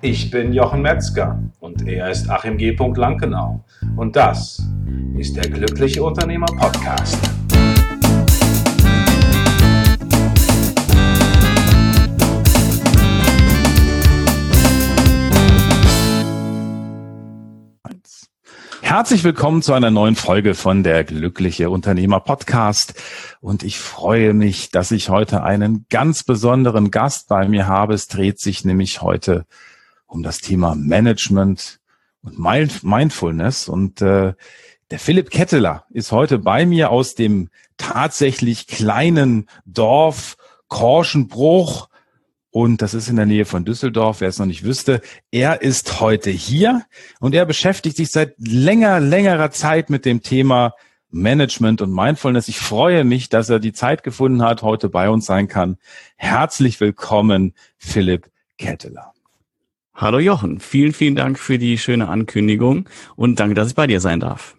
Ich bin Jochen Metzger und er ist Achim G. Lankenau. Und das ist der Glückliche Unternehmer Podcast. Herzlich willkommen zu einer neuen Folge von der Glückliche Unternehmer Podcast. Und ich freue mich, dass ich heute einen ganz besonderen Gast bei mir habe. Es dreht sich nämlich heute um das Thema Management und Mindfulness. Und äh, der Philipp Ketteler ist heute bei mir aus dem tatsächlich kleinen Dorf Korschenbruch und das ist in der Nähe von Düsseldorf, wer es noch nicht wüsste. Er ist heute hier und er beschäftigt sich seit länger, längerer Zeit mit dem Thema Management und Mindfulness. Ich freue mich, dass er die Zeit gefunden hat, heute bei uns sein kann. Herzlich willkommen, Philipp Ketteler. Hallo Jochen, vielen, vielen Dank für die schöne Ankündigung und danke, dass ich bei dir sein darf.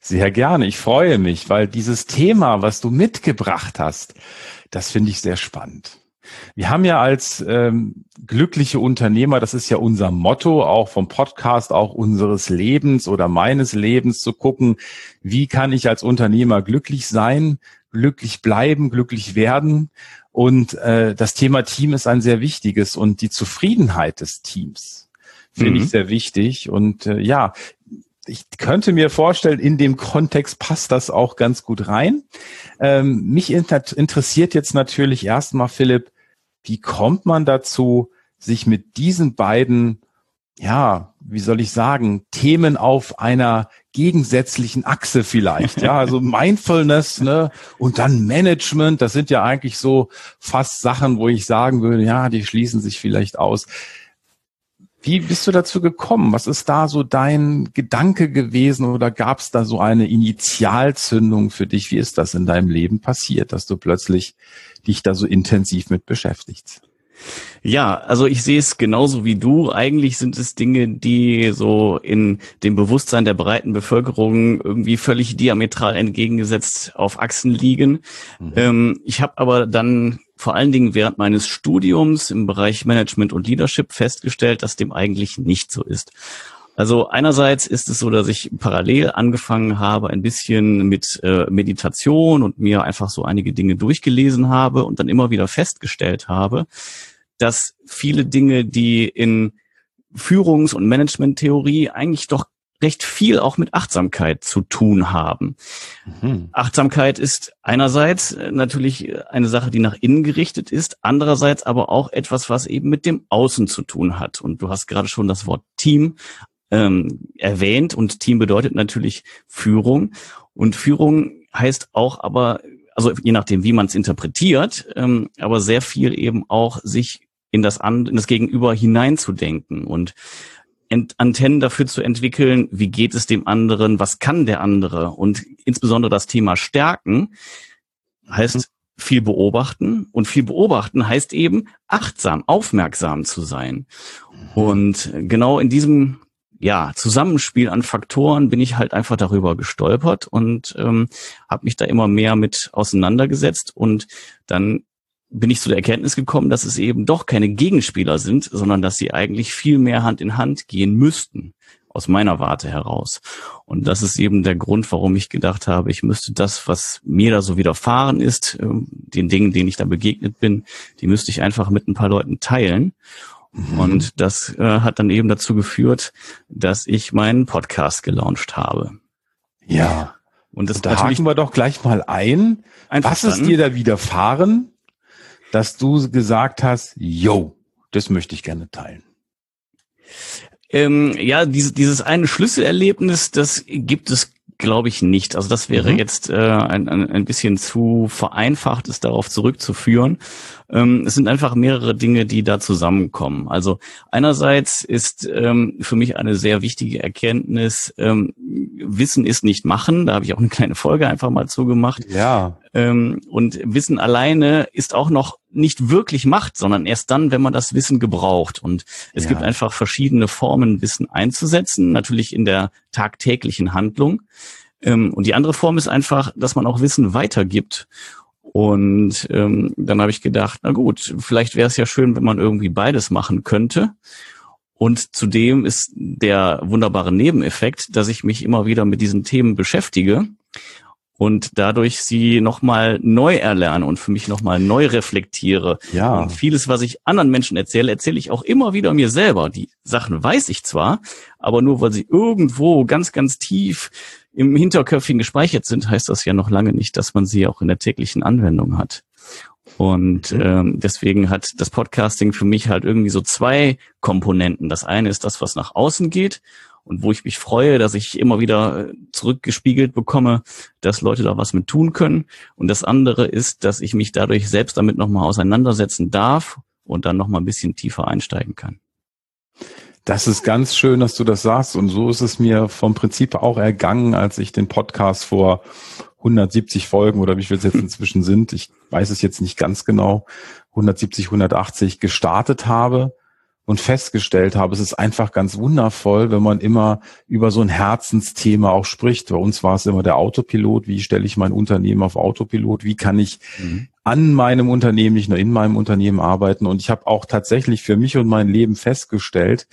Sehr gerne, ich freue mich, weil dieses Thema, was du mitgebracht hast, das finde ich sehr spannend. Wir haben ja als ähm, glückliche Unternehmer, das ist ja unser Motto, auch vom Podcast, auch unseres Lebens oder meines Lebens zu gucken, wie kann ich als Unternehmer glücklich sein, glücklich bleiben, glücklich werden. Und äh, das Thema Team ist ein sehr wichtiges und die Zufriedenheit des Teams finde mhm. ich sehr wichtig. Und äh, ja, ich könnte mir vorstellen, in dem Kontext passt das auch ganz gut rein. Ähm, mich inter interessiert jetzt natürlich erstmal, Philipp, wie kommt man dazu, sich mit diesen beiden, ja, wie soll ich sagen, Themen auf einer gegensätzlichen Achse vielleicht, ja, also Mindfulness, ne, und dann Management, das sind ja eigentlich so fast Sachen, wo ich sagen würde, ja, die schließen sich vielleicht aus. Wie bist du dazu gekommen? Was ist da so dein Gedanke gewesen oder gab es da so eine Initialzündung für dich? Wie ist das in deinem Leben passiert, dass du plötzlich dich da so intensiv mit beschäftigst? Ja, also ich sehe es genauso wie du. Eigentlich sind es Dinge, die so in dem Bewusstsein der breiten Bevölkerung irgendwie völlig diametral entgegengesetzt auf Achsen liegen. Mhm. Ähm, ich habe aber dann vor allen Dingen während meines Studiums im Bereich Management und Leadership festgestellt, dass dem eigentlich nicht so ist. Also einerseits ist es so, dass ich parallel angefangen habe, ein bisschen mit äh, Meditation und mir einfach so einige Dinge durchgelesen habe und dann immer wieder festgestellt habe, dass viele Dinge, die in Führungs- und Managementtheorie eigentlich doch recht viel auch mit Achtsamkeit zu tun haben. Mhm. Achtsamkeit ist einerseits äh, natürlich eine Sache, die nach innen gerichtet ist, andererseits aber auch etwas, was eben mit dem Außen zu tun hat. Und du hast gerade schon das Wort Team ähm, erwähnt und Team bedeutet natürlich Führung. Und Führung heißt auch aber, also je nachdem, wie man es interpretiert, ähm, aber sehr viel eben auch sich in das, an, in das Gegenüber hineinzudenken und Antennen dafür zu entwickeln, wie geht es dem anderen, was kann der andere und insbesondere das Thema Stärken heißt mhm. viel beobachten und viel beobachten heißt eben achtsam, aufmerksam zu sein. Mhm. Und genau in diesem ja, Zusammenspiel an Faktoren bin ich halt einfach darüber gestolpert und ähm, habe mich da immer mehr mit auseinandergesetzt und dann bin ich zu der Erkenntnis gekommen, dass es eben doch keine Gegenspieler sind, sondern dass sie eigentlich viel mehr Hand in Hand gehen müssten, aus meiner Warte heraus. Und das ist eben der Grund, warum ich gedacht habe, ich müsste das, was mir da so widerfahren ist, ähm, den Dingen, denen ich da begegnet bin, die müsste ich einfach mit ein paar Leuten teilen. Mhm. Und das äh, hat dann eben dazu geführt, dass ich meinen Podcast gelauncht habe. Ja. Und das da haken wir doch gleich mal ein. Was ist dir da widerfahren? dass du gesagt hast, yo, das möchte ich gerne teilen? Ähm, ja, diese, dieses eine Schlüsselerlebnis, das gibt es, glaube ich, nicht. Also das wäre mhm. jetzt äh, ein, ein, ein bisschen zu vereinfacht, es darauf zurückzuführen. Ähm, es sind einfach mehrere Dinge, die da zusammenkommen. Also einerseits ist ähm, für mich eine sehr wichtige Erkenntnis, ähm, Wissen ist nicht machen. Da habe ich auch eine kleine Folge einfach mal zugemacht. Ja. Ähm, und Wissen alleine ist auch noch nicht wirklich Macht, sondern erst dann, wenn man das Wissen gebraucht. Und es ja. gibt einfach verschiedene Formen, Wissen einzusetzen, natürlich in der tagtäglichen Handlung. Ähm, und die andere Form ist einfach, dass man auch Wissen weitergibt. Und ähm, dann habe ich gedacht, na gut, vielleicht wäre es ja schön, wenn man irgendwie beides machen könnte. Und zudem ist der wunderbare Nebeneffekt, dass ich mich immer wieder mit diesen Themen beschäftige und dadurch sie nochmal neu erlerne und für mich nochmal neu reflektiere. Ja. Und vieles, was ich anderen Menschen erzähle, erzähle ich auch immer wieder mir selber. Die Sachen weiß ich zwar, aber nur weil sie irgendwo ganz, ganz tief im Hinterköpfchen gespeichert sind, heißt das ja noch lange nicht, dass man sie auch in der täglichen Anwendung hat. Und mhm. ähm, deswegen hat das Podcasting für mich halt irgendwie so zwei Komponenten. Das eine ist das, was nach außen geht und wo ich mich freue, dass ich immer wieder äh, zurückgespiegelt bekomme, dass Leute da was mit tun können. Und das andere ist, dass ich mich dadurch selbst damit nochmal auseinandersetzen darf und dann nochmal ein bisschen tiefer einsteigen kann. Das ist ganz schön, dass du das sagst. Und so ist es mir vom Prinzip auch ergangen, als ich den Podcast vor 170 Folgen oder wie viel es jetzt inzwischen sind, ich weiß es jetzt nicht ganz genau, 170, 180 gestartet habe und festgestellt habe, es ist einfach ganz wundervoll, wenn man immer über so ein Herzensthema auch spricht. Bei uns war es immer der Autopilot. Wie stelle ich mein Unternehmen auf Autopilot? Wie kann ich mhm. an meinem Unternehmen, nicht nur in meinem Unternehmen arbeiten? Und ich habe auch tatsächlich für mich und mein Leben festgestellt,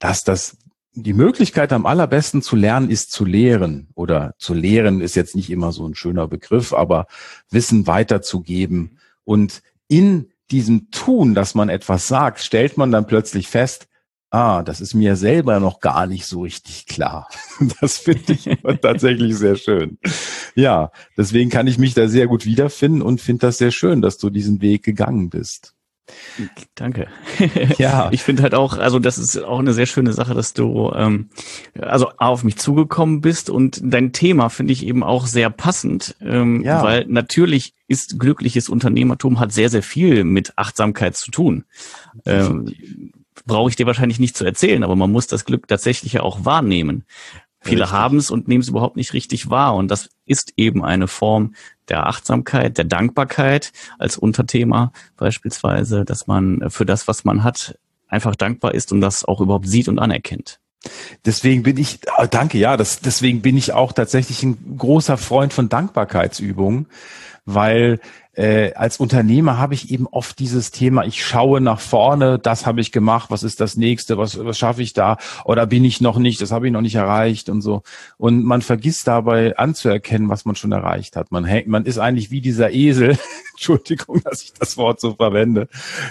dass das die Möglichkeit am allerbesten zu lernen ist zu lehren oder zu lehren ist jetzt nicht immer so ein schöner Begriff, aber Wissen weiterzugeben und in diesem Tun, dass man etwas sagt, stellt man dann plötzlich fest, ah, das ist mir selber noch gar nicht so richtig klar. Das finde ich tatsächlich sehr schön. Ja, deswegen kann ich mich da sehr gut wiederfinden und finde das sehr schön, dass du diesen Weg gegangen bist. Danke. Ja. Ich finde halt auch, also das ist auch eine sehr schöne Sache, dass du ähm, also auf mich zugekommen bist und dein Thema finde ich eben auch sehr passend, ähm, ja. weil natürlich ist glückliches Unternehmertum hat sehr, sehr viel mit Achtsamkeit zu tun. Ähm, Brauche ich dir wahrscheinlich nicht zu erzählen, aber man muss das Glück tatsächlich ja auch wahrnehmen. Viele haben es und nehmen es überhaupt nicht richtig wahr. Und das ist eben eine Form der Achtsamkeit, der Dankbarkeit als Unterthema beispielsweise, dass man für das, was man hat, einfach dankbar ist und das auch überhaupt sieht und anerkennt. Deswegen bin ich, ah, danke, ja, das, deswegen bin ich auch tatsächlich ein großer Freund von Dankbarkeitsübungen, weil äh, als Unternehmer habe ich eben oft dieses Thema, ich schaue nach vorne, das habe ich gemacht, was ist das nächste, was, was schaffe ich da oder bin ich noch nicht, das habe ich noch nicht erreicht und so. Und man vergisst dabei anzuerkennen, was man schon erreicht hat. Man, hängt, man ist eigentlich wie dieser Esel, Entschuldigung, dass ich das Wort so verwende,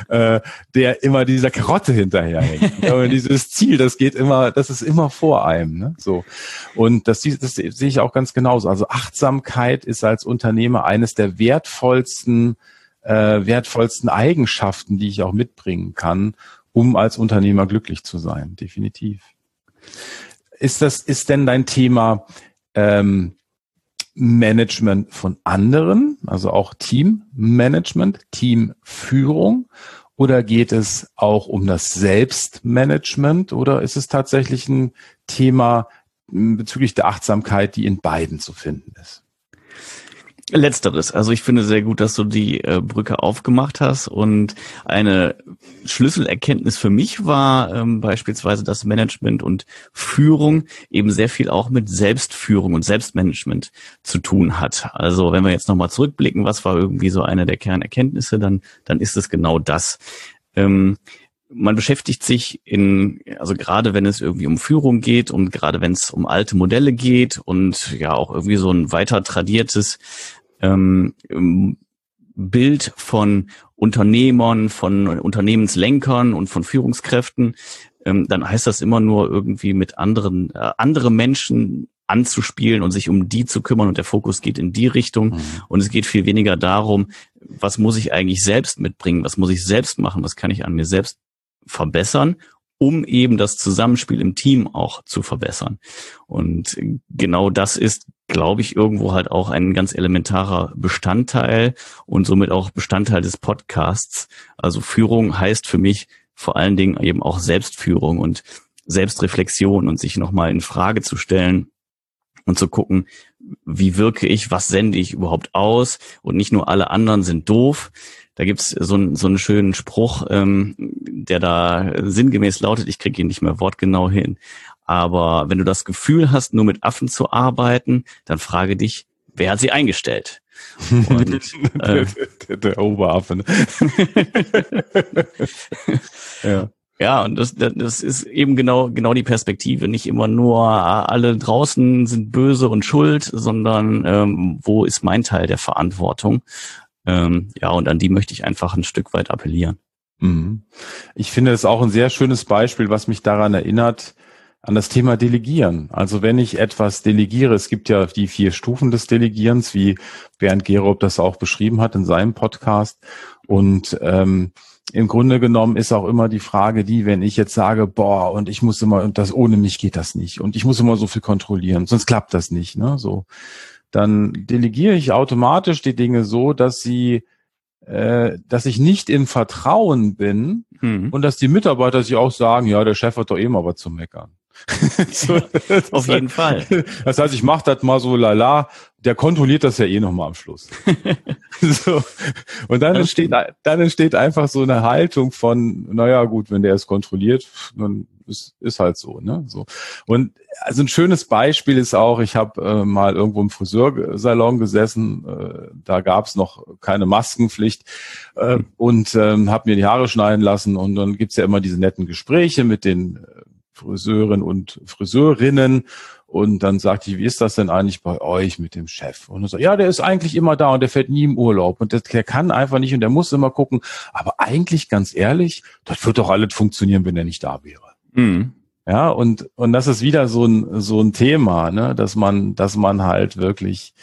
äh, der immer dieser Karotte hinterherhängt. Und dieses Ziel, das geht immer, das ist immer vor einem. Ne? So. Und das, das sehe ich auch ganz genauso. Also Achtsamkeit ist als Unternehmer eines der wertvollsten wertvollsten, äh, wertvollsten Eigenschaften, die ich auch mitbringen kann, um als Unternehmer glücklich zu sein. Definitiv. Ist das, ist denn dein Thema ähm, Management von anderen, also auch Teammanagement, Teamführung? Oder geht es auch um das Selbstmanagement? Oder ist es tatsächlich ein Thema bezüglich der Achtsamkeit, die in beiden zu finden ist? Letzteres. Also ich finde sehr gut, dass du die äh, Brücke aufgemacht hast und eine Schlüsselerkenntnis für mich war ähm, beispielsweise, dass Management und Führung eben sehr viel auch mit Selbstführung und Selbstmanagement zu tun hat. Also wenn wir jetzt nochmal zurückblicken, was war irgendwie so eine der Kernerkenntnisse, dann, dann ist es genau das. Ähm, man beschäftigt sich in, also gerade wenn es irgendwie um Führung geht und gerade wenn es um alte Modelle geht und ja auch irgendwie so ein weiter tradiertes ähm, Bild von Unternehmern, von Unternehmenslenkern und von Führungskräften, ähm, dann heißt das immer nur irgendwie mit anderen, äh, andere Menschen anzuspielen und sich um die zu kümmern und der Fokus geht in die Richtung mhm. und es geht viel weniger darum, was muss ich eigentlich selbst mitbringen, was muss ich selbst machen, was kann ich an mir selbst verbessern, um eben das Zusammenspiel im Team auch zu verbessern. Und genau das ist, glaube ich, irgendwo halt auch ein ganz elementarer Bestandteil und somit auch Bestandteil des Podcasts. Also Führung heißt für mich vor allen Dingen eben auch Selbstführung und Selbstreflexion und sich nochmal in Frage zu stellen und zu gucken, wie wirke ich, was sende ich überhaupt aus und nicht nur alle anderen sind doof, da gibt's so, so einen schönen Spruch, ähm, der da sinngemäß lautet, ich kriege ihn nicht mehr wortgenau hin. Aber wenn du das Gefühl hast, nur mit Affen zu arbeiten, dann frage dich, wer hat sie eingestellt? Und, äh, der, der, der Oberaffe. Ne? ja. Ja, und das, das ist eben genau, genau die Perspektive. Nicht immer nur ah, alle draußen sind böse und schuld, sondern ähm, wo ist mein Teil der Verantwortung? Ähm, ja, und an die möchte ich einfach ein Stück weit appellieren. Mhm. Ich finde es auch ein sehr schönes Beispiel, was mich daran erinnert, an das Thema Delegieren. Also wenn ich etwas delegiere, es gibt ja die vier Stufen des Delegierens, wie Bernd Gerob das auch beschrieben hat in seinem Podcast. Und ähm, im Grunde genommen ist auch immer die Frage die, wenn ich jetzt sage, boah, und ich muss immer, und das ohne mich geht das nicht, und ich muss immer so viel kontrollieren, sonst klappt das nicht, ne? So, dann delegiere ich automatisch die Dinge so, dass sie äh, dass ich nicht im Vertrauen bin mhm. und dass die Mitarbeiter sich auch sagen, ja, der Chef hat doch eh mal was zu meckern. so, Auf jeden Fall. Das heißt, ich mache das mal so lala, der kontrolliert das ja eh nochmal am Schluss. so. Und dann entsteht, dann entsteht einfach so eine Haltung von, naja gut, wenn der es kontrolliert, dann ist, ist halt so, ne? So. Und also ein schönes Beispiel ist auch, ich habe äh, mal irgendwo im Friseursalon gesessen, äh, da gab es noch keine Maskenpflicht äh, und ähm, habe mir die Haare schneiden lassen und dann gibt's ja immer diese netten Gespräche mit den äh, Friseuren und Friseurinnen. Und dann sagte ich, wie ist das denn eigentlich bei euch mit dem Chef? Und er sagt, ja, der ist eigentlich immer da und der fährt nie im Urlaub und der, der kann einfach nicht und der muss immer gucken. Aber eigentlich, ganz ehrlich, das wird doch alles funktionieren, wenn er nicht da wäre. Mhm. Ja, und, und das ist wieder so ein, so ein Thema, ne, dass man, dass man halt wirklich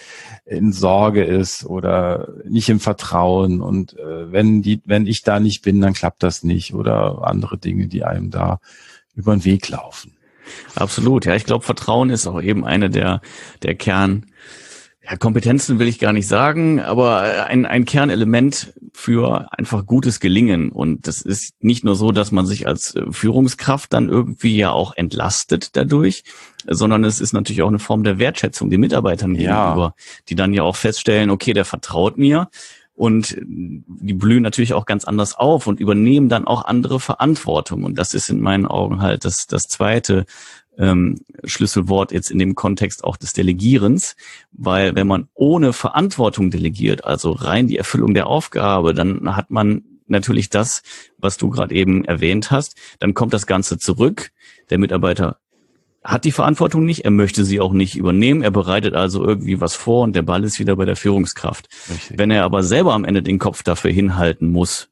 in Sorge ist oder nicht im Vertrauen und äh, wenn die, wenn ich da nicht bin, dann klappt das nicht oder andere Dinge, die einem da über den Weg laufen. Absolut, ja. Ich glaube, Vertrauen ist auch eben eine der, der Kern, ja, Kompetenzen will ich gar nicht sagen, aber ein, ein Kernelement für einfach gutes Gelingen. Und das ist nicht nur so, dass man sich als Führungskraft dann irgendwie ja auch entlastet dadurch, sondern es ist natürlich auch eine Form der Wertschätzung den Mitarbeitern gegenüber, ja. die dann ja auch feststellen, okay, der vertraut mir und die blühen natürlich auch ganz anders auf und übernehmen dann auch andere Verantwortung. Und das ist in meinen Augen halt das, das zweite ähm, Schlüsselwort jetzt in dem Kontext auch des Delegierens, weil wenn man ohne Verantwortung delegiert, also rein die Erfüllung der Aufgabe, dann hat man natürlich das, was du gerade eben erwähnt hast, dann kommt das Ganze zurück. Der Mitarbeiter hat die Verantwortung nicht, er möchte sie auch nicht übernehmen, er bereitet also irgendwie was vor und der Ball ist wieder bei der Führungskraft. Richtig. Wenn er aber selber am Ende den Kopf dafür hinhalten muss,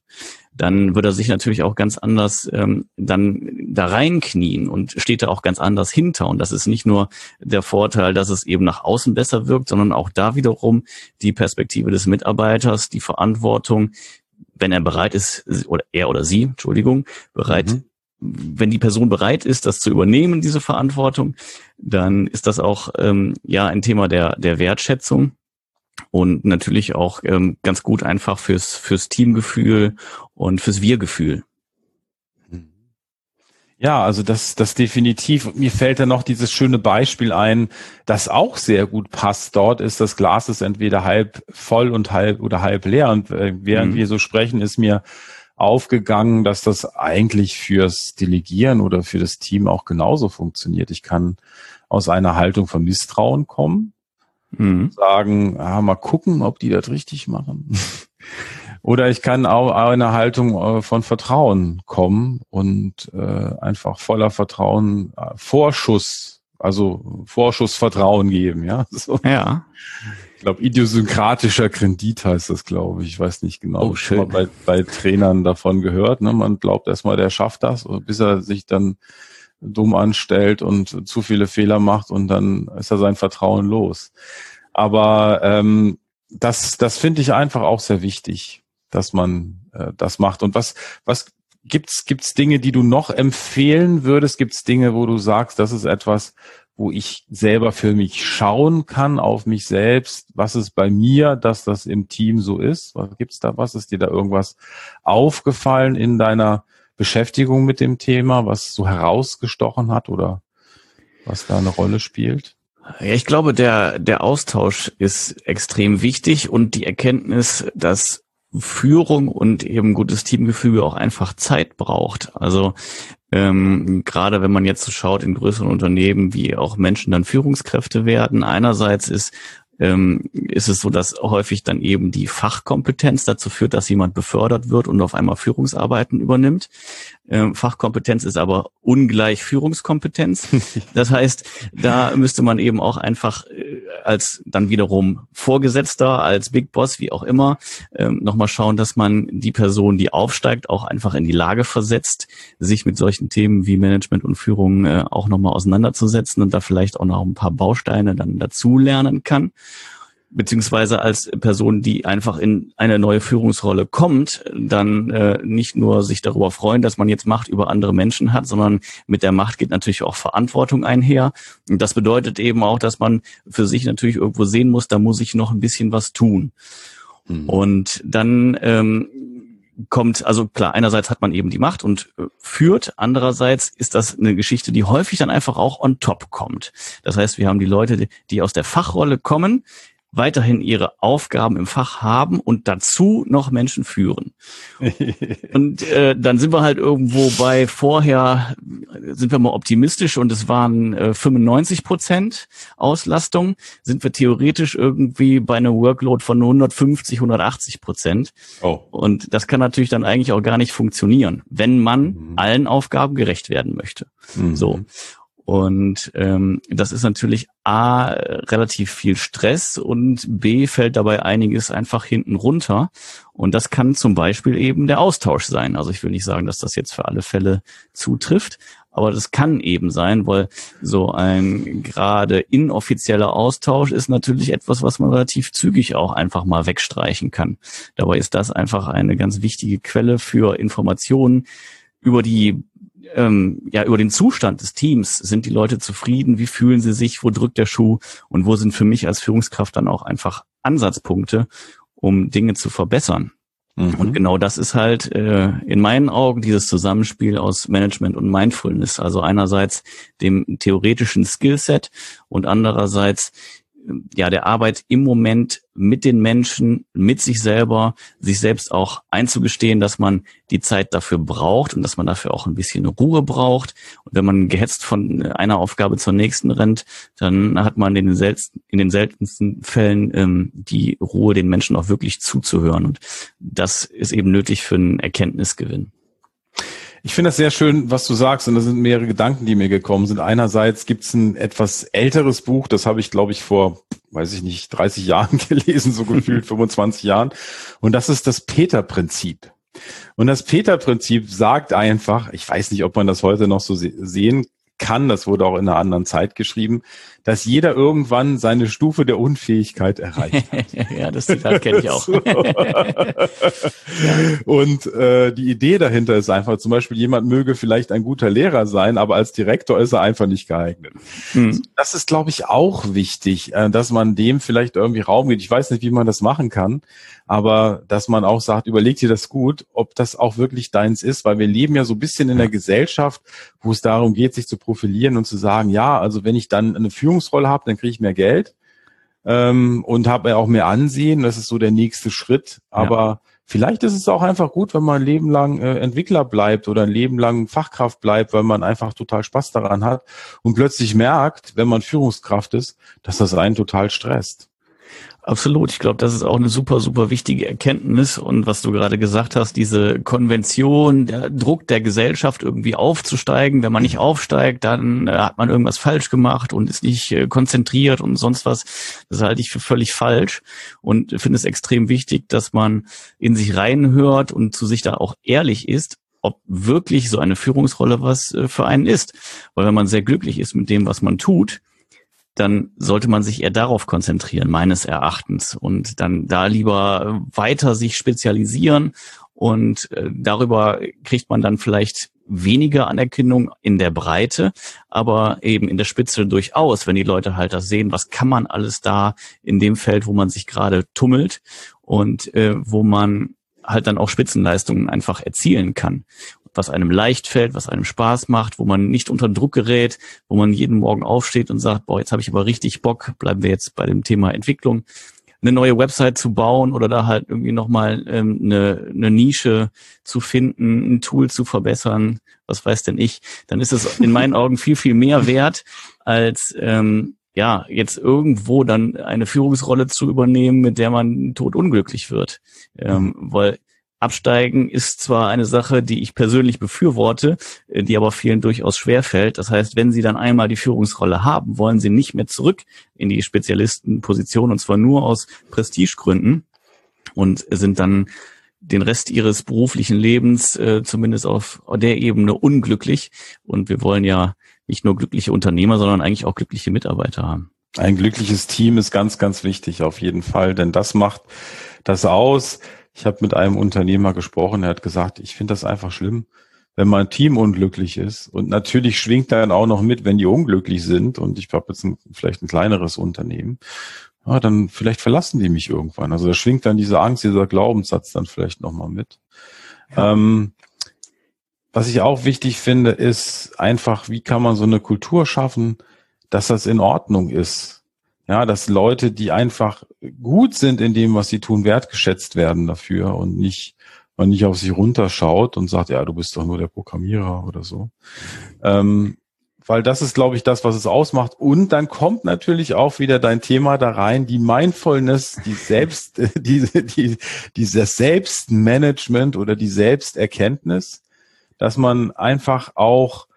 dann wird er sich natürlich auch ganz anders ähm, dann da reinknien und steht da auch ganz anders hinter. Und das ist nicht nur der Vorteil, dass es eben nach außen besser wirkt, sondern auch da wiederum die Perspektive des Mitarbeiters, die Verantwortung, wenn er bereit ist, oder er oder sie, Entschuldigung, bereit mhm wenn die Person bereit ist, das zu übernehmen, diese Verantwortung, dann ist das auch ähm, ja ein Thema der, der Wertschätzung und natürlich auch ähm, ganz gut einfach fürs, fürs Teamgefühl und fürs Wir-Gefühl. Ja, also das, das definitiv. Mir fällt da noch dieses schöne Beispiel ein, das auch sehr gut passt. Dort ist das Glas ist entweder halb voll und halb oder halb leer. Und äh, während mhm. wir so sprechen, ist mir aufgegangen, dass das eigentlich fürs Delegieren oder für das Team auch genauso funktioniert. Ich kann aus einer Haltung von Misstrauen kommen, mhm. sagen, ah, mal gucken, ob die das richtig machen. oder ich kann auch eine Haltung äh, von Vertrauen kommen und äh, einfach voller Vertrauen äh, Vorschuss, also Vorschussvertrauen geben, ja. So. Ja ich glaube, idiosynkratischer Kredit heißt das, glaube ich. Ich weiß nicht genau. Oh, schön. Bei, bei Trainern davon gehört. Ne? Man glaubt erstmal, der schafft das, bis er sich dann dumm anstellt und zu viele Fehler macht und dann ist er sein Vertrauen los. Aber ähm, das, das finde ich einfach auch sehr wichtig, dass man äh, das macht. Und was, was gibt's, gibt's Dinge, die du noch empfehlen würdest? Gibt's Dinge, wo du sagst, das ist etwas, wo ich selber für mich schauen kann auf mich selbst, was ist bei mir, dass das im Team so ist? Was gibt's da? Was ist dir da irgendwas aufgefallen in deiner Beschäftigung mit dem Thema, was so herausgestochen hat oder was da eine Rolle spielt? Ja, ich glaube, der, der Austausch ist extrem wichtig und die Erkenntnis, dass Führung und eben gutes Teamgefüge auch einfach Zeit braucht. Also ähm, gerade wenn man jetzt so schaut in größeren Unternehmen, wie auch Menschen dann Führungskräfte werden. Einerseits ist ähm, ist es so, dass häufig dann eben die Fachkompetenz dazu führt, dass jemand befördert wird und auf einmal Führungsarbeiten übernimmt. Ähm, Fachkompetenz ist aber ungleich Führungskompetenz. Das heißt, da müsste man eben auch einfach äh, als dann wiederum Vorgesetzter, als Big Boss, wie auch immer, ähm, nochmal schauen, dass man die Person, die aufsteigt, auch einfach in die Lage versetzt, sich mit solchen Themen wie Management und Führung äh, auch nochmal auseinanderzusetzen und da vielleicht auch noch ein paar Bausteine dann dazu lernen kann beziehungsweise als Person, die einfach in eine neue Führungsrolle kommt, dann äh, nicht nur sich darüber freuen, dass man jetzt Macht über andere Menschen hat, sondern mit der Macht geht natürlich auch Verantwortung einher. Und das bedeutet eben auch, dass man für sich natürlich irgendwo sehen muss, da muss ich noch ein bisschen was tun. Mhm. Und dann ähm, kommt, also klar, einerseits hat man eben die Macht und äh, führt, andererseits ist das eine Geschichte, die häufig dann einfach auch on top kommt. Das heißt, wir haben die Leute, die aus der Fachrolle kommen, weiterhin ihre Aufgaben im Fach haben und dazu noch Menschen führen. und äh, dann sind wir halt irgendwo bei vorher, sind wir mal optimistisch und es waren äh, 95 Prozent Auslastung, sind wir theoretisch irgendwie bei einer Workload von 150, 180 Prozent. Oh. Und das kann natürlich dann eigentlich auch gar nicht funktionieren, wenn man mhm. allen Aufgaben gerecht werden möchte. Mhm. So. Und ähm, das ist natürlich A, relativ viel Stress und B, fällt dabei einiges einfach hinten runter. Und das kann zum Beispiel eben der Austausch sein. Also ich will nicht sagen, dass das jetzt für alle Fälle zutrifft, aber das kann eben sein, weil so ein gerade inoffizieller Austausch ist natürlich etwas, was man relativ zügig auch einfach mal wegstreichen kann. Dabei ist das einfach eine ganz wichtige Quelle für Informationen über die ähm, ja über den Zustand des Teams. Sind die Leute zufrieden? Wie fühlen sie sich? Wo drückt der Schuh? Und wo sind für mich als Führungskraft dann auch einfach Ansatzpunkte, um Dinge zu verbessern? Mhm. Und genau das ist halt äh, in meinen Augen dieses Zusammenspiel aus Management und Mindfulness. Also einerseits dem theoretischen Skillset und andererseits ja, der Arbeit im Moment mit den Menschen, mit sich selber, sich selbst auch einzugestehen, dass man die Zeit dafür braucht und dass man dafür auch ein bisschen Ruhe braucht. Und wenn man gehetzt von einer Aufgabe zur nächsten rennt, dann hat man in den, seltensten, in den seltensten Fällen ähm, die Ruhe, den Menschen auch wirklich zuzuhören. Und das ist eben nötig für einen Erkenntnisgewinn. Ich finde das sehr schön, was du sagst, und das sind mehrere Gedanken, die mir gekommen sind. Einerseits gibt es ein etwas älteres Buch, das habe ich, glaube ich, vor, weiß ich nicht, 30 Jahren gelesen, so gefühlt 25 Jahren. Und das ist das Peter-Prinzip. Und das Peter-Prinzip sagt einfach, ich weiß nicht, ob man das heute noch so sehen kann, das wurde auch in einer anderen Zeit geschrieben, dass jeder irgendwann seine Stufe der Unfähigkeit erreicht hat. ja, das Zitat kenne ich auch. Und äh, die Idee dahinter ist einfach, zum Beispiel, jemand möge vielleicht ein guter Lehrer sein, aber als Direktor ist er einfach nicht geeignet. Hm. Das ist, glaube ich, auch wichtig, äh, dass man dem vielleicht irgendwie Raum gibt. Ich weiß nicht, wie man das machen kann, aber dass man auch sagt, überleg dir das gut, ob das auch wirklich deins ist, weil wir leben ja so ein bisschen in der Gesellschaft, wo es darum geht, sich zu profilieren und zu sagen, ja, also wenn ich dann eine Führung Führungsrolle habe, dann kriege ich mehr Geld ähm, und habe auch mehr Ansehen. Das ist so der nächste Schritt. Aber ja. vielleicht ist es auch einfach gut, wenn man ein Leben lang äh, Entwickler bleibt oder ein Leben lang Fachkraft bleibt, weil man einfach total Spaß daran hat und plötzlich merkt, wenn man Führungskraft ist, dass das einen total stresst. Absolut. Ich glaube, das ist auch eine super, super wichtige Erkenntnis. Und was du gerade gesagt hast, diese Konvention, der Druck der Gesellschaft irgendwie aufzusteigen. Wenn man nicht aufsteigt, dann äh, hat man irgendwas falsch gemacht und ist nicht äh, konzentriert und sonst was. Das halte ich für völlig falsch und finde es extrem wichtig, dass man in sich reinhört und zu sich da auch ehrlich ist ob wirklich so eine Führungsrolle was äh, für einen ist. Weil wenn man sehr glücklich ist mit dem, was man tut, dann sollte man sich eher darauf konzentrieren, meines Erachtens. Und dann da lieber weiter sich spezialisieren und äh, darüber kriegt man dann vielleicht weniger Anerkennung in der Breite, aber eben in der Spitze durchaus, wenn die Leute halt das sehen, was kann man alles da in dem Feld, wo man sich gerade tummelt und äh, wo man halt dann auch Spitzenleistungen einfach erzielen kann was einem leicht fällt, was einem Spaß macht, wo man nicht unter Druck gerät, wo man jeden Morgen aufsteht und sagt, boah, jetzt habe ich aber richtig Bock, bleiben wir jetzt bei dem Thema Entwicklung, eine neue Website zu bauen oder da halt irgendwie nochmal ähm, eine, eine Nische zu finden, ein Tool zu verbessern, was weiß denn ich, dann ist es in meinen Augen viel, viel mehr wert, als ähm, ja, jetzt irgendwo dann eine Führungsrolle zu übernehmen, mit der man totunglücklich wird. Ähm, weil Absteigen ist zwar eine Sache, die ich persönlich befürworte, äh, die aber vielen durchaus schwerfällt. Das heißt, wenn sie dann einmal die Führungsrolle haben, wollen sie nicht mehr zurück in die Spezialistenposition und zwar nur aus Prestigegründen und sind dann den Rest ihres beruflichen Lebens äh, zumindest auf der Ebene unglücklich. Und wir wollen ja nicht nur glückliche Unternehmer, sondern eigentlich auch glückliche Mitarbeiter haben. Ein glückliches Team ist ganz, ganz wichtig auf jeden Fall, denn das macht das aus. Ich habe mit einem Unternehmer gesprochen, er hat gesagt, ich finde das einfach schlimm, wenn mein Team unglücklich ist. Und natürlich schwingt dann auch noch mit, wenn die unglücklich sind. Und ich habe jetzt ein, vielleicht ein kleineres Unternehmen. Ja, dann vielleicht verlassen die mich irgendwann. Also da schwingt dann diese Angst, dieser Glaubenssatz dann vielleicht nochmal mit. Ja. Ähm, was ich auch wichtig finde, ist einfach, wie kann man so eine Kultur schaffen, dass das in Ordnung ist. Ja, dass Leute, die einfach gut sind in dem, was sie tun, wertgeschätzt werden dafür und nicht, man nicht auf sich runterschaut und sagt, ja, du bist doch nur der Programmierer oder so. Ähm, weil das ist, glaube ich, das, was es ausmacht. Und dann kommt natürlich auch wieder dein Thema da rein, die Mindfulness, die Selbst, die, die, dieses Selbstmanagement oder die Selbsterkenntnis dass man einfach auch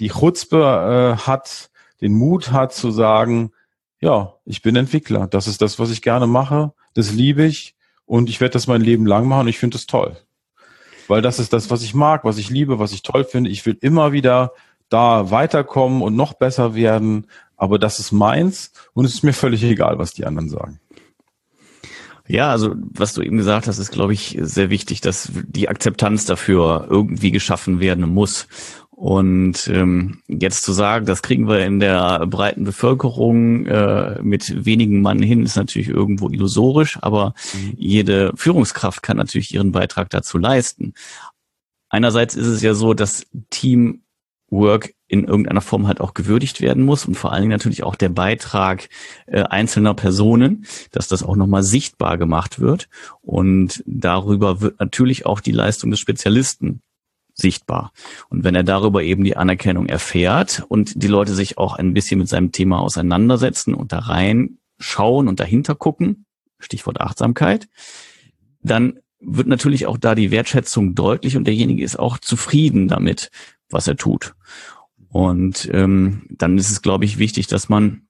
die Chutzpe äh, hat, den Mut hat zu sagen, ja, ich bin Entwickler, das ist das, was ich gerne mache, das liebe ich und ich werde das mein Leben lang machen ich finde es toll. Weil das ist das, was ich mag, was ich liebe, was ich toll finde. Ich will immer wieder da weiterkommen und noch besser werden, aber das ist meins und es ist mir völlig egal, was die anderen sagen. Ja, also was du eben gesagt hast, ist, glaube ich, sehr wichtig, dass die Akzeptanz dafür irgendwie geschaffen werden muss. Und ähm, jetzt zu sagen, das kriegen wir in der breiten Bevölkerung äh, mit wenigen Mann hin, ist natürlich irgendwo illusorisch, aber mhm. jede Führungskraft kann natürlich ihren Beitrag dazu leisten. Einerseits ist es ja so, dass Team Work in irgendeiner Form halt auch gewürdigt werden muss und vor allen Dingen natürlich auch der Beitrag äh, einzelner Personen, dass das auch nochmal sichtbar gemacht wird und darüber wird natürlich auch die Leistung des Spezialisten sichtbar. Und wenn er darüber eben die Anerkennung erfährt und die Leute sich auch ein bisschen mit seinem Thema auseinandersetzen und da reinschauen und dahinter gucken, Stichwort Achtsamkeit, dann wird natürlich auch da die Wertschätzung deutlich und derjenige ist auch zufrieden damit, was er tut. Und ähm, dann ist es, glaube ich, wichtig, dass man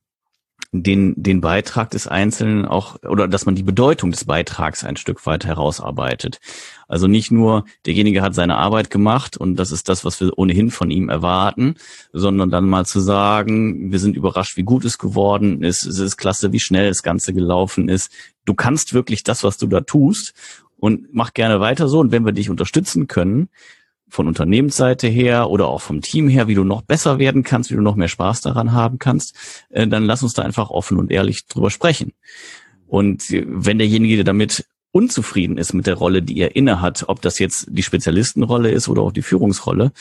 den, den Beitrag des Einzelnen auch, oder dass man die Bedeutung des Beitrags ein Stück weit herausarbeitet. Also nicht nur, derjenige hat seine Arbeit gemacht und das ist das, was wir ohnehin von ihm erwarten, sondern dann mal zu sagen, wir sind überrascht, wie gut es geworden ist, es ist klasse, wie schnell das Ganze gelaufen ist. Du kannst wirklich das, was du da tust und mach gerne weiter so. Und wenn wir dich unterstützen können, von Unternehmensseite her oder auch vom Team her, wie du noch besser werden kannst, wie du noch mehr Spaß daran haben kannst, äh, dann lass uns da einfach offen und ehrlich drüber sprechen. Und wenn derjenige damit unzufrieden ist mit der Rolle, die er inne hat, ob das jetzt die Spezialistenrolle ist oder auch die Führungsrolle,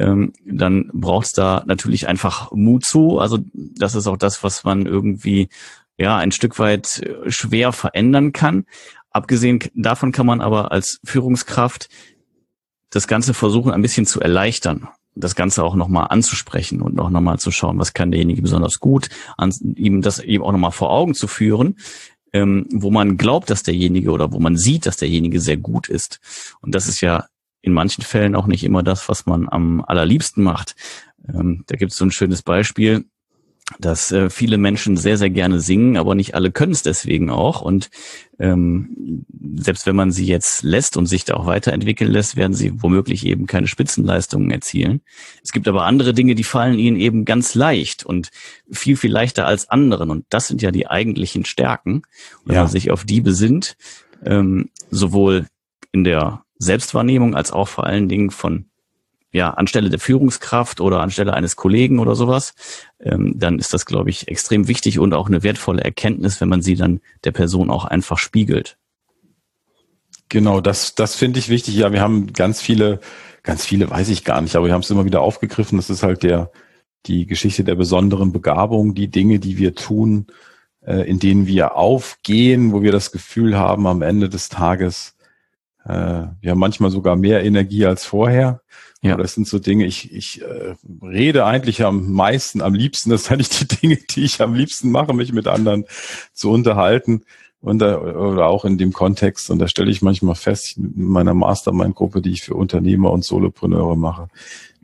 ähm, dann braucht es da natürlich einfach Mut zu. Also das ist auch das, was man irgendwie ja ein Stück weit äh, schwer verändern kann. Abgesehen davon kann man aber als Führungskraft das Ganze versuchen ein bisschen zu erleichtern, das Ganze auch nochmal anzusprechen und auch nochmal zu schauen, was kann derjenige besonders gut, an, ihm das eben auch nochmal vor Augen zu führen, ähm, wo man glaubt, dass derjenige oder wo man sieht, dass derjenige sehr gut ist. Und das ist ja in manchen Fällen auch nicht immer das, was man am allerliebsten macht. Ähm, da gibt es so ein schönes Beispiel dass äh, viele Menschen sehr, sehr gerne singen, aber nicht alle können es deswegen auch. Und ähm, selbst wenn man sie jetzt lässt und sich da auch weiterentwickeln lässt, werden sie womöglich eben keine Spitzenleistungen erzielen. Es gibt aber andere Dinge, die fallen ihnen eben ganz leicht und viel, viel leichter als anderen. Und das sind ja die eigentlichen Stärken. wenn ja. man sich auf die besinnt, ähm, sowohl in der Selbstwahrnehmung als auch vor allen Dingen von ja, anstelle der Führungskraft oder anstelle eines Kollegen oder sowas, ähm, dann ist das, glaube ich, extrem wichtig und auch eine wertvolle Erkenntnis, wenn man sie dann der Person auch einfach spiegelt. Genau, das, das finde ich wichtig. Ja, wir haben ganz viele, ganz viele weiß ich gar nicht, aber wir haben es immer wieder aufgegriffen. Das ist halt der, die Geschichte der besonderen Begabung, die Dinge, die wir tun, äh, in denen wir aufgehen, wo wir das Gefühl haben, am Ende des Tages Äh, wir haben manchmal sogar mehr Energie als vorher. Ja. das sind so Dinge, ich, ich äh, rede eigentlich am meisten, am liebsten, das sind eigentlich die Dinge, die ich am liebsten mache, mich mit anderen zu unterhalten. Und da, oder auch in dem Kontext, und da stelle ich manchmal fest, in meiner Mastermind-Gruppe, die ich für Unternehmer und Solopreneure mache,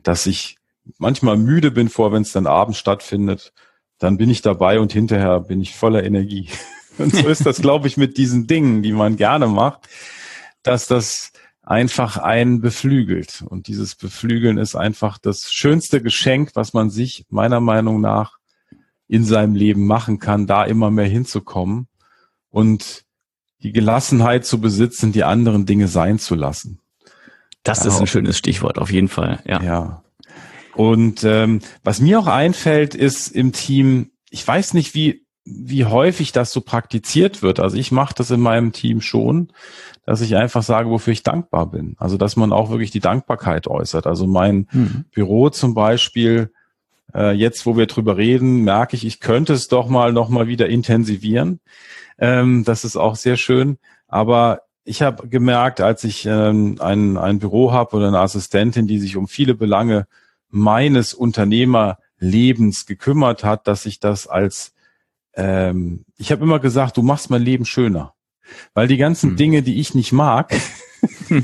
dass ich manchmal müde bin vor, wenn es dann abends stattfindet, dann bin ich dabei und hinterher bin ich voller Energie. Und so ist das, glaube ich, mit diesen Dingen, die man gerne macht, dass das einfach einen beflügelt. Und dieses Beflügeln ist einfach das schönste Geschenk, was man sich meiner Meinung nach in seinem Leben machen kann, da immer mehr hinzukommen und die Gelassenheit zu besitzen, die anderen Dinge sein zu lassen. Das ja, ist ein schönes Stichwort, auf jeden Fall. Ja. ja. Und ähm, was mir auch einfällt, ist im Team, ich weiß nicht, wie, wie häufig das so praktiziert wird. Also ich mache das in meinem Team schon, dass ich einfach sage, wofür ich dankbar bin. Also dass man auch wirklich die Dankbarkeit äußert. Also mein hm. Büro zum Beispiel, äh, jetzt wo wir drüber reden, merke ich, ich könnte es doch mal noch mal wieder intensivieren. Ähm, das ist auch sehr schön. Aber ich habe gemerkt, als ich ähm, ein, ein Büro habe oder eine Assistentin, die sich um viele Belange meines Unternehmerlebens gekümmert hat, dass ich das als, ähm, ich habe immer gesagt, du machst mein Leben schöner. Weil die ganzen hm. Dinge, die ich nicht mag, die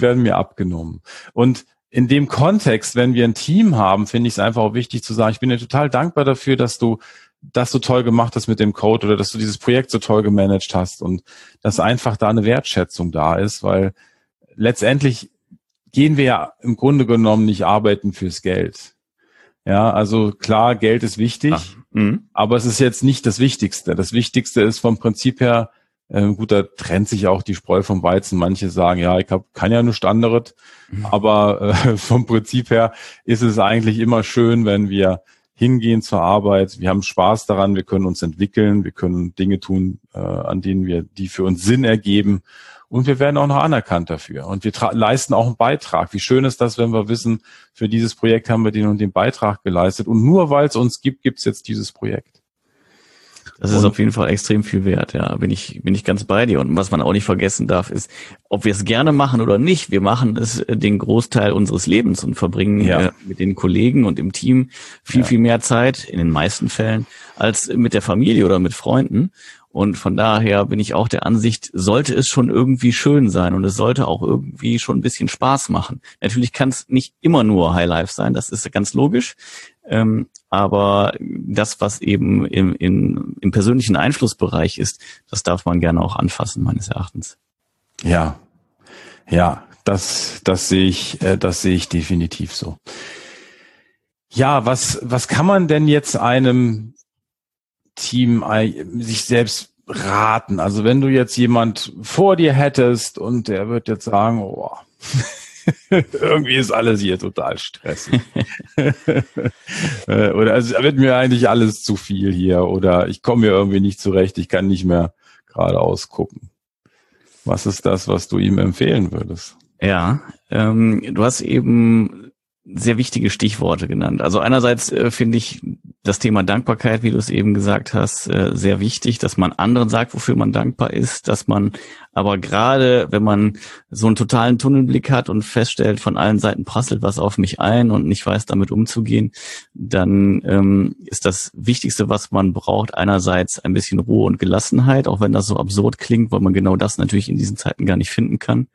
werden mir abgenommen. Und in dem Kontext, wenn wir ein Team haben, finde ich es einfach auch wichtig zu sagen, ich bin dir total dankbar dafür, dass du das so toll gemacht hast mit dem Code oder dass du dieses Projekt so toll gemanagt hast und dass einfach da eine Wertschätzung da ist, weil letztendlich gehen wir ja im Grunde genommen nicht arbeiten fürs Geld. Ja, also klar, Geld ist wichtig, mhm. aber es ist jetzt nicht das Wichtigste. Das Wichtigste ist vom Prinzip her, äh, gut, da trennt sich auch die Spreu vom Weizen. Manche sagen, ja, ich hab, kann ja nichts anderes, mhm. aber äh, vom Prinzip her ist es eigentlich immer schön, wenn wir hingehen zur Arbeit. Wir haben Spaß daran, wir können uns entwickeln, wir können Dinge tun, äh, an denen wir, die für uns Sinn ergeben. Und wir werden auch noch anerkannt dafür. Und wir leisten auch einen Beitrag. Wie schön ist das, wenn wir wissen, für dieses Projekt haben wir den und den Beitrag geleistet. Und nur weil es uns gibt, gibt es jetzt dieses Projekt. Das ist auf jeden Fall extrem viel wert, ja, bin ich, bin ich ganz bei dir. Und was man auch nicht vergessen darf, ist, ob wir es gerne machen oder nicht, wir machen es äh, den Großteil unseres Lebens und verbringen ja. äh, mit den Kollegen und im Team viel, ja. viel mehr Zeit, in den meisten Fällen, als mit der Familie oder mit Freunden. Und von daher bin ich auch der Ansicht, sollte es schon irgendwie schön sein und es sollte auch irgendwie schon ein bisschen Spaß machen. Natürlich kann es nicht immer nur Highlife sein, das ist ganz logisch. Ähm, aber das, was eben im, im, im persönlichen Einflussbereich ist, das darf man gerne auch anfassen, meines Erachtens. Ja, ja, das, das sehe ich, äh, das sehe ich definitiv so. Ja, was, was kann man denn jetzt einem Team sich selbst raten? Also wenn du jetzt jemand vor dir hättest und der wird jetzt sagen, oh, Irgendwie ist alles hier total stressig. Äh, oder es wird mir eigentlich alles zu viel hier oder ich komme mir irgendwie nicht zurecht, ich kann nicht mehr geradeaus gucken. Was ist das, was du ihm empfehlen würdest? Ja, ähm, du hast eben sehr wichtige Stichworte genannt. Also einerseits äh, finde ich das Thema Dankbarkeit, wie du es eben gesagt hast, äh, sehr wichtig, dass man anderen sagt, wofür man dankbar ist, dass man aber gerade, wenn man so einen totalen Tunnelblick hat und feststellt, von allen Seiten prasselt was auf mich ein und nicht weiß, damit umzugehen, dann ähm, ist das Wichtigste, was man braucht, einerseits ein bisschen Ruhe und Gelassenheit, auch wenn das so absurd klingt, weil man genau das natürlich in diesen Zeiten gar nicht finden kann.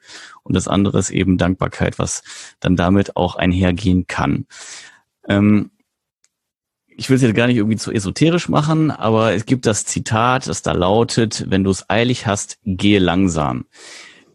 Und das andere ist eben Dankbarkeit, was dann damit auch einhergehen kann. Ähm, ich will es jetzt gar nicht irgendwie zu esoterisch machen, aber es gibt das Zitat, das da lautet, wenn du es eilig hast, gehe langsam.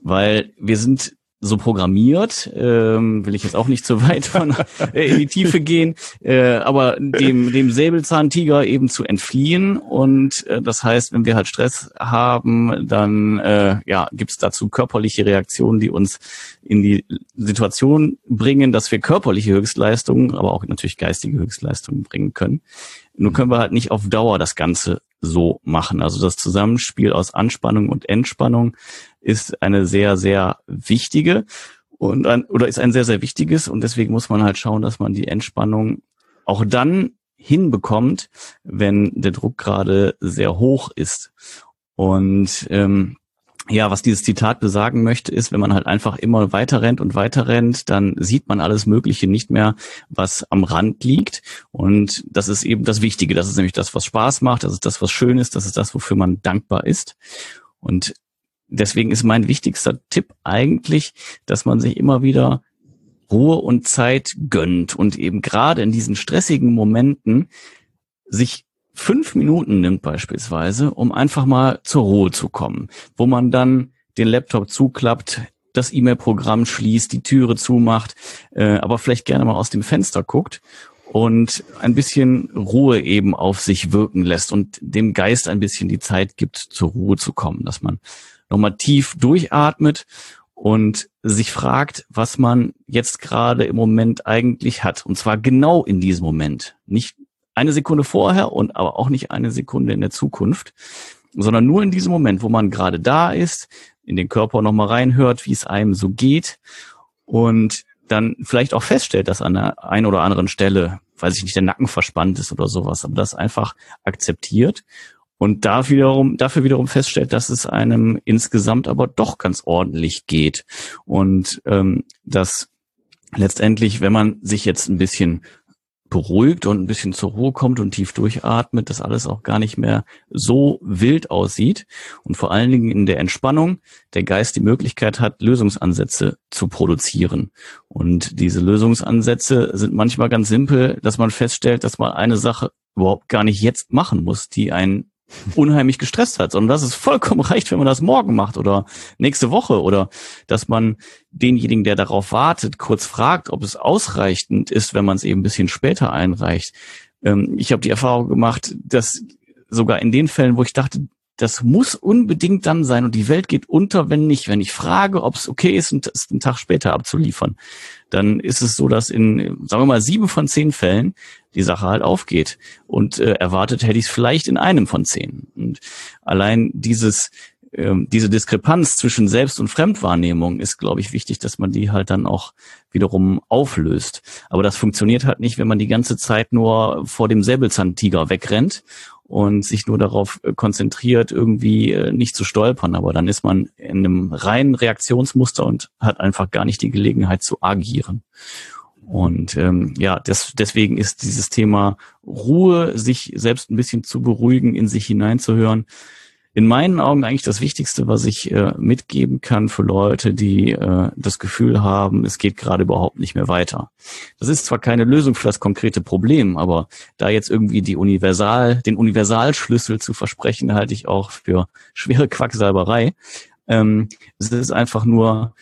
Weil wir sind so programmiert, ähm, will ich jetzt auch nicht zu weit von, äh, in die Tiefe gehen, äh, aber dem, dem Säbelzahntiger eben zu entfliehen. Und äh, das heißt, wenn wir halt Stress haben, dann äh, ja, gibt es dazu körperliche Reaktionen, die uns in die Situation bringen, dass wir körperliche Höchstleistungen, aber auch natürlich geistige Höchstleistungen bringen können. Nur können wir halt nicht auf Dauer das Ganze so machen. Also das Zusammenspiel aus Anspannung und Entspannung ist eine sehr, sehr wichtige und ein, oder ist ein sehr, sehr wichtiges und deswegen muss man halt schauen, dass man die Entspannung auch dann hinbekommt, wenn der Druck gerade sehr hoch ist. Und ähm, ja, was dieses Zitat besagen möchte, ist, wenn man halt einfach immer weiter rennt und weiter rennt, dann sieht man alles Mögliche nicht mehr, was am Rand liegt. Und das ist eben das Wichtige. Das ist nämlich das, was Spaß macht. Das ist das, was schön ist. Das ist das, wofür man dankbar ist. Und deswegen ist mein wichtigster Tipp eigentlich, dass man sich immer wieder Ruhe und Zeit gönnt und eben gerade in diesen stressigen Momenten sich fünf Minuten nimmt beispielsweise, um einfach mal zur Ruhe zu kommen, wo man dann den Laptop zuklappt, das E-Mail-Programm schließt, die Türe zumacht, äh, aber vielleicht gerne mal aus dem Fenster guckt und ein bisschen Ruhe eben auf sich wirken lässt und dem Geist ein bisschen die Zeit gibt, zur Ruhe zu kommen, dass man nochmal tief durchatmet und sich fragt, was man jetzt gerade im Moment eigentlich hat. Und zwar genau in diesem Moment. Nicht eine Sekunde vorher und aber auch nicht eine Sekunde in der Zukunft, sondern nur in diesem Moment, wo man gerade da ist, in den Körper nochmal reinhört, wie es einem so geht und dann vielleicht auch feststellt, dass an der einen oder anderen Stelle, weiß ich nicht, der Nacken verspannt ist oder sowas, aber das einfach akzeptiert und da wiederum, dafür wiederum feststellt, dass es einem insgesamt aber doch ganz ordentlich geht. Und ähm, dass letztendlich, wenn man sich jetzt ein bisschen beruhigt und ein bisschen zur Ruhe kommt und tief durchatmet, dass alles auch gar nicht mehr so wild aussieht und vor allen Dingen in der Entspannung der Geist die Möglichkeit hat, Lösungsansätze zu produzieren. Und diese Lösungsansätze sind manchmal ganz simpel, dass man feststellt, dass man eine Sache überhaupt gar nicht jetzt machen muss, die einen unheimlich gestresst hat, sondern dass es vollkommen reicht, wenn man das morgen macht oder nächste Woche oder dass man denjenigen, der darauf wartet, kurz fragt, ob es ausreichend ist, wenn man es eben ein bisschen später einreicht. Ähm, ich habe die Erfahrung gemacht, dass sogar in den Fällen, wo ich dachte, das muss unbedingt dann sein und die Welt geht unter, wenn nicht. Wenn ich frage, ob es okay ist, einen Tag später abzuliefern, dann ist es so, dass in, sagen wir mal, sieben von zehn Fällen die Sache halt aufgeht. Und äh, erwartet hätte ich es vielleicht in einem von zehn. Und allein dieses, ähm, diese Diskrepanz zwischen Selbst- und Fremdwahrnehmung ist, glaube ich, wichtig, dass man die halt dann auch wiederum auflöst. Aber das funktioniert halt nicht, wenn man die ganze Zeit nur vor dem Säbelzahntiger wegrennt und sich nur darauf äh, konzentriert, irgendwie äh, nicht zu stolpern. Aber dann ist man in einem reinen Reaktionsmuster und hat einfach gar nicht die Gelegenheit zu agieren. Und ähm, ja, das, deswegen ist dieses Thema Ruhe, sich selbst ein bisschen zu beruhigen, in sich hineinzuhören, in meinen Augen eigentlich das Wichtigste, was ich äh, mitgeben kann für Leute, die äh, das Gefühl haben, es geht gerade überhaupt nicht mehr weiter. Das ist zwar keine Lösung für das konkrete Problem, aber da jetzt irgendwie die Universal, den Universalschlüssel zu versprechen, halte ich auch für schwere Quacksalberei. Ähm, es ist einfach nur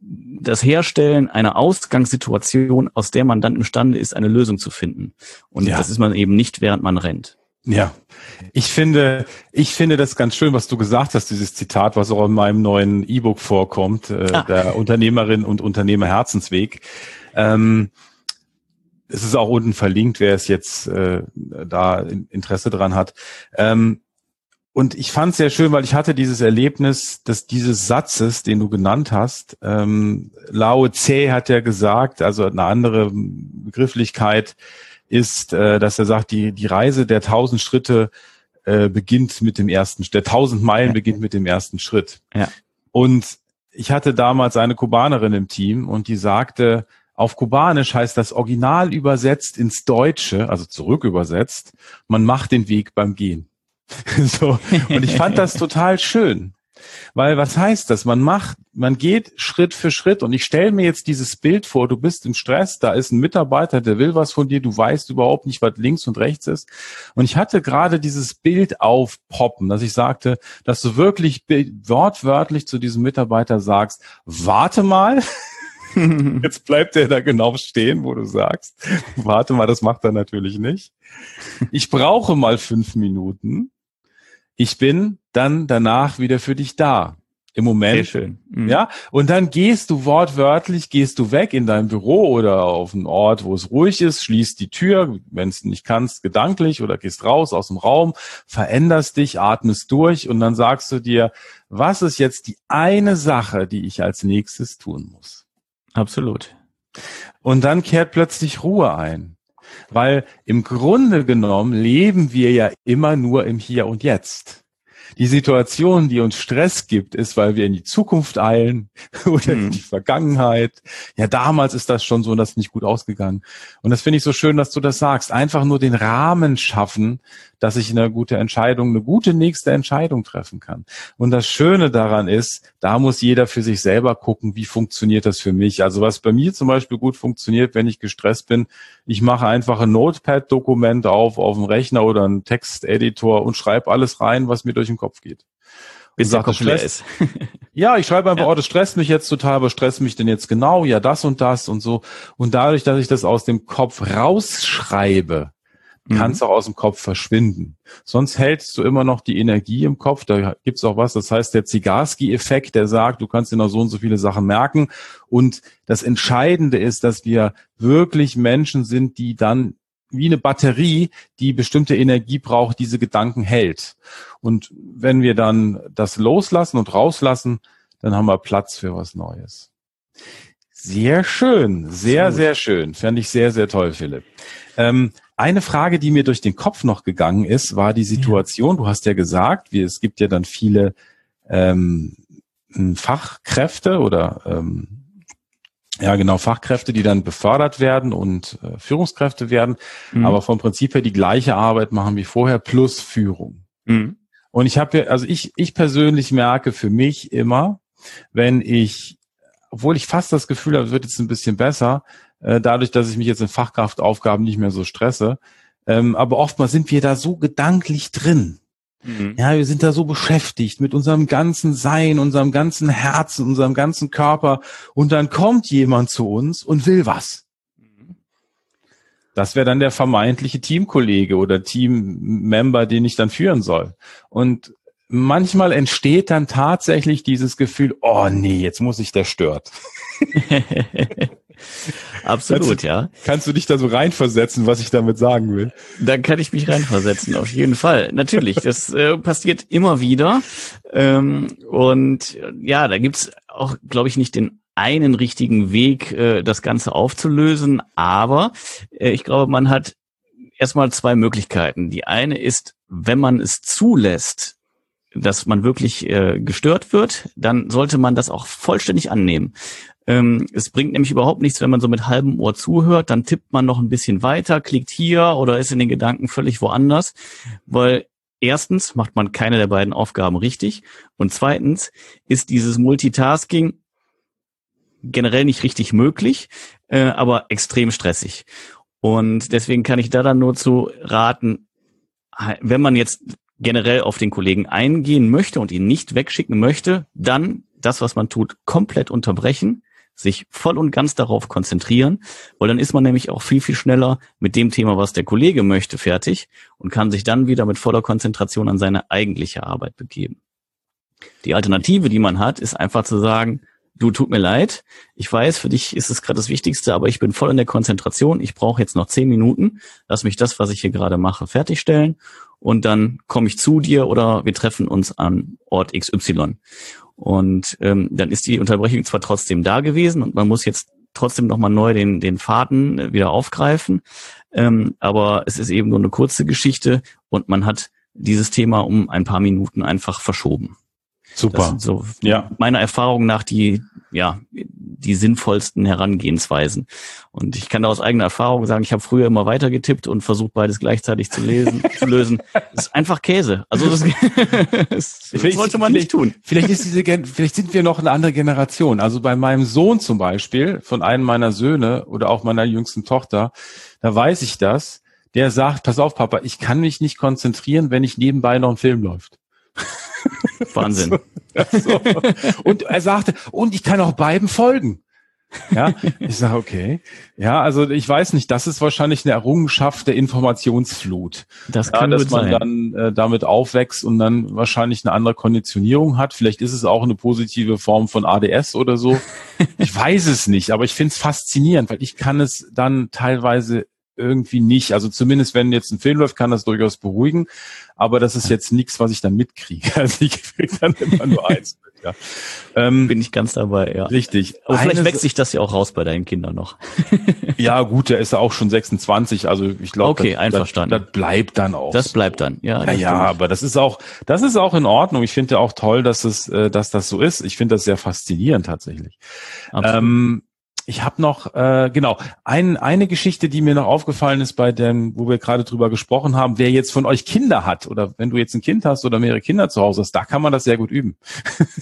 das Herstellen einer Ausgangssituation, aus der man dann imstande ist, eine Lösung zu finden. Und ja. das ist man eben nicht, während man rennt. Ja, ich finde, ich finde das ganz schön, was du gesagt hast, dieses Zitat, was auch in meinem neuen E-Book vorkommt, äh, ah. der Unternehmerin und Unternehmer Herzensweg. Ähm, es ist auch unten verlinkt, wer es jetzt äh, da Interesse dran hat. Ähm, und ich fand es sehr schön, weil ich hatte dieses Erlebnis, dass dieses Satzes, den du genannt hast, ähm, Lao Tse hat ja gesagt, also eine andere Begrifflichkeit, ist, äh, dass er sagt, die, die Reise der tausend Schritte äh, beginnt mit dem ersten, der tausend Meilen beginnt mit dem ersten Schritt. Ja. Und ich hatte damals eine Kubanerin im Team und die sagte, auf Kubanisch heißt das Original übersetzt ins Deutsche, also zurück übersetzt, man macht den Weg beim Gehen. so. Und ich fand das total schön. Weil was heißt das? Man macht, man geht Schritt für Schritt und ich stelle mir jetzt dieses Bild vor, du bist im Stress, da ist ein Mitarbeiter, der will was von dir, du weißt überhaupt nicht, was links und rechts ist. Und ich hatte gerade dieses Bild aufpoppen, dass ich sagte, dass du wirklich wortwörtlich zu diesem Mitarbeiter sagst, warte mal. Jetzt bleibt er da genau stehen, wo du sagst. Warte mal, das macht er natürlich nicht. Ich brauche mal fünf Minuten ich bin dann danach wieder für dich da. Im Moment. Sehr schön. Mhm. Ja. Und dann gehst du wortwörtlich, gehst du weg in dein Büro oder auf einen Ort, wo es ruhig ist, schließt die Tür, wenn es nicht kannst, gedanklich oder gehst raus aus dem Raum, veränderst dich, atmest durch und dann sagst du dir, was ist jetzt die eine Sache, die ich als nächstes tun muss? Absolut. Und dann kehrt plötzlich Ruhe ein. Weil im Grunde genommen leben wir ja immer nur im Hier und Jetzt. Die Situation, die uns Stress gibt, ist, weil wir in die Zukunft eilen oder in hm. die Vergangenheit. Ja, damals ist das schon so und das ist nicht gut ausgegangen. Und das finde ich so schön, dass du das sagst. Einfach nur den Rahmen schaffen, dass ich eine gute Entscheidung, eine gute nächste Entscheidung treffen kann. Und das Schöne daran ist, da muss jeder für sich selber gucken, wie funktioniert das für mich. Also was bei mir zum Beispiel gut funktioniert, wenn ich gestresst bin, ich mache einfach ein Notepad-Dokument auf, auf dem Rechner oder einen Texteditor und schreibe alles rein, was mir durch den Kopf geht. Bis der Kopf leer ist. ja, ich schreibe einfach, ja. oh, das stresst mich jetzt total, aber stresst mich denn jetzt genau? Ja, das und das und so. Und dadurch, dass ich das aus dem Kopf rausschreibe, kann es mhm. auch aus dem Kopf verschwinden. Sonst hältst du immer noch die Energie im Kopf. Da gibt's auch was, das heißt der Zigarski-Effekt, der sagt, du kannst dir noch so und so viele Sachen merken. Und das Entscheidende ist, dass wir wirklich Menschen sind, die dann wie eine Batterie, die bestimmte Energie braucht, diese Gedanken hält. Und wenn wir dann das loslassen und rauslassen, dann haben wir Platz für was Neues. Sehr schön, sehr, sehr schön. Fand ich sehr, sehr toll, Philipp. Ähm, eine Frage, die mir durch den Kopf noch gegangen ist, war die Situation, du hast ja gesagt, wie, es gibt ja dann viele ähm, Fachkräfte oder ähm, ja genau Fachkräfte, die dann befördert werden und äh, Führungskräfte werden, mhm. aber vom Prinzip her die gleiche Arbeit machen wie vorher plus Führung. Mhm. Und ich habe ja, also ich ich persönlich merke für mich immer, wenn ich, obwohl ich fast das Gefühl habe, es wird jetzt ein bisschen besser, äh, dadurch, dass ich mich jetzt in Fachkraftaufgaben nicht mehr so stresse. Ähm, aber oftmals sind wir da so gedanklich drin. Mhm. Ja, wir sind da so beschäftigt mit unserem ganzen Sein, unserem ganzen Herzen, unserem ganzen Körper. Und dann kommt jemand zu uns und will was. Das wäre dann der vermeintliche Teamkollege oder Teammember, den ich dann führen soll. Und manchmal entsteht dann tatsächlich dieses Gefühl, oh nee, jetzt muss ich der stört. Absolut, kannst du, ja. Kannst du dich da so reinversetzen, was ich damit sagen will? Dann kann ich mich reinversetzen, auf jeden Fall. Natürlich, das äh, passiert immer wieder. Ähm, und ja, da gibt's auch, glaube ich, nicht den einen richtigen Weg, äh, das Ganze aufzulösen. Aber äh, ich glaube, man hat erstmal zwei Möglichkeiten. Die eine ist, wenn man es zulässt, dass man wirklich äh, gestört wird, dann sollte man das auch vollständig annehmen. Ähm, es bringt nämlich überhaupt nichts, wenn man so mit halbem Ohr zuhört, dann tippt man noch ein bisschen weiter, klickt hier oder ist in den Gedanken völlig woanders, weil erstens macht man keine der beiden Aufgaben richtig und zweitens ist dieses Multitasking generell nicht richtig möglich, äh, aber extrem stressig. Und deswegen kann ich da dann nur zu raten, wenn man jetzt generell auf den Kollegen eingehen möchte und ihn nicht wegschicken möchte, dann das, was man tut, komplett unterbrechen, sich voll und ganz darauf konzentrieren, weil dann ist man nämlich auch viel, viel schneller mit dem Thema, was der Kollege möchte, fertig und kann sich dann wieder mit voller Konzentration an seine eigentliche Arbeit begeben. Die Alternative, die man hat, ist einfach zu sagen, du tut mir leid, ich weiß, für dich ist es gerade das Wichtigste, aber ich bin voll in der Konzentration, ich brauche jetzt noch zehn Minuten, lass mich das, was ich hier gerade mache, fertigstellen und dann komme ich zu dir oder wir treffen uns an Ort XY. Und ähm, dann ist die Unterbrechung zwar trotzdem da gewesen und man muss jetzt trotzdem nochmal neu den, den Faden äh, wieder aufgreifen, ähm, aber es ist eben nur eine kurze Geschichte und man hat dieses Thema um ein paar Minuten einfach verschoben. Super. So ja. meiner Erfahrung nach die, ja, die sinnvollsten Herangehensweisen. Und ich kann da aus eigener Erfahrung sagen, ich habe früher immer weiter getippt und versucht, beides gleichzeitig zu lesen, zu lösen. Das ist einfach Käse. Also das, das sollte man nicht tun. Vielleicht ist diese, vielleicht sind wir noch eine andere Generation. Also bei meinem Sohn zum Beispiel, von einem meiner Söhne oder auch meiner jüngsten Tochter, da weiß ich das. Der sagt, pass auf, Papa, ich kann mich nicht konzentrieren, wenn ich nebenbei noch ein Film läuft. Wahnsinn. So. Und er sagte, und ich kann auch beiden folgen. Ja, ich sage, okay. Ja, also ich weiß nicht, das ist wahrscheinlich eine Errungenschaft der Informationsflut. Das kann ja, dass man sein. dann äh, damit aufwächst und dann wahrscheinlich eine andere Konditionierung hat. Vielleicht ist es auch eine positive Form von ADS oder so. ich weiß es nicht, aber ich finde es faszinierend, weil ich kann es dann teilweise irgendwie nicht. Also zumindest wenn jetzt ein Film läuft, kann das durchaus beruhigen. Aber das ist jetzt nichts, was ich dann mitkriege. Also ich kriege dann immer nur eins. Ja. Ähm, Bin ich ganz dabei, ja. Richtig. Aber vielleicht Eine, wächst sich das ja auch raus bei deinen Kindern noch. ja, gut, der ist ja auch schon 26, also ich glaube, okay, das, einverstanden. Das, das, bleibt dann auch. Das bleibt dann, ja. Ja, ja, aber das ist auch, das ist auch in Ordnung. Ich finde ja auch toll, dass es, äh, dass das so ist. Ich finde das sehr faszinierend tatsächlich. Ich habe noch, äh, genau, ein, eine Geschichte, die mir noch aufgefallen ist bei dem, wo wir gerade drüber gesprochen haben, wer jetzt von euch Kinder hat oder wenn du jetzt ein Kind hast oder mehrere Kinder zu Hause hast, da kann man das sehr gut üben.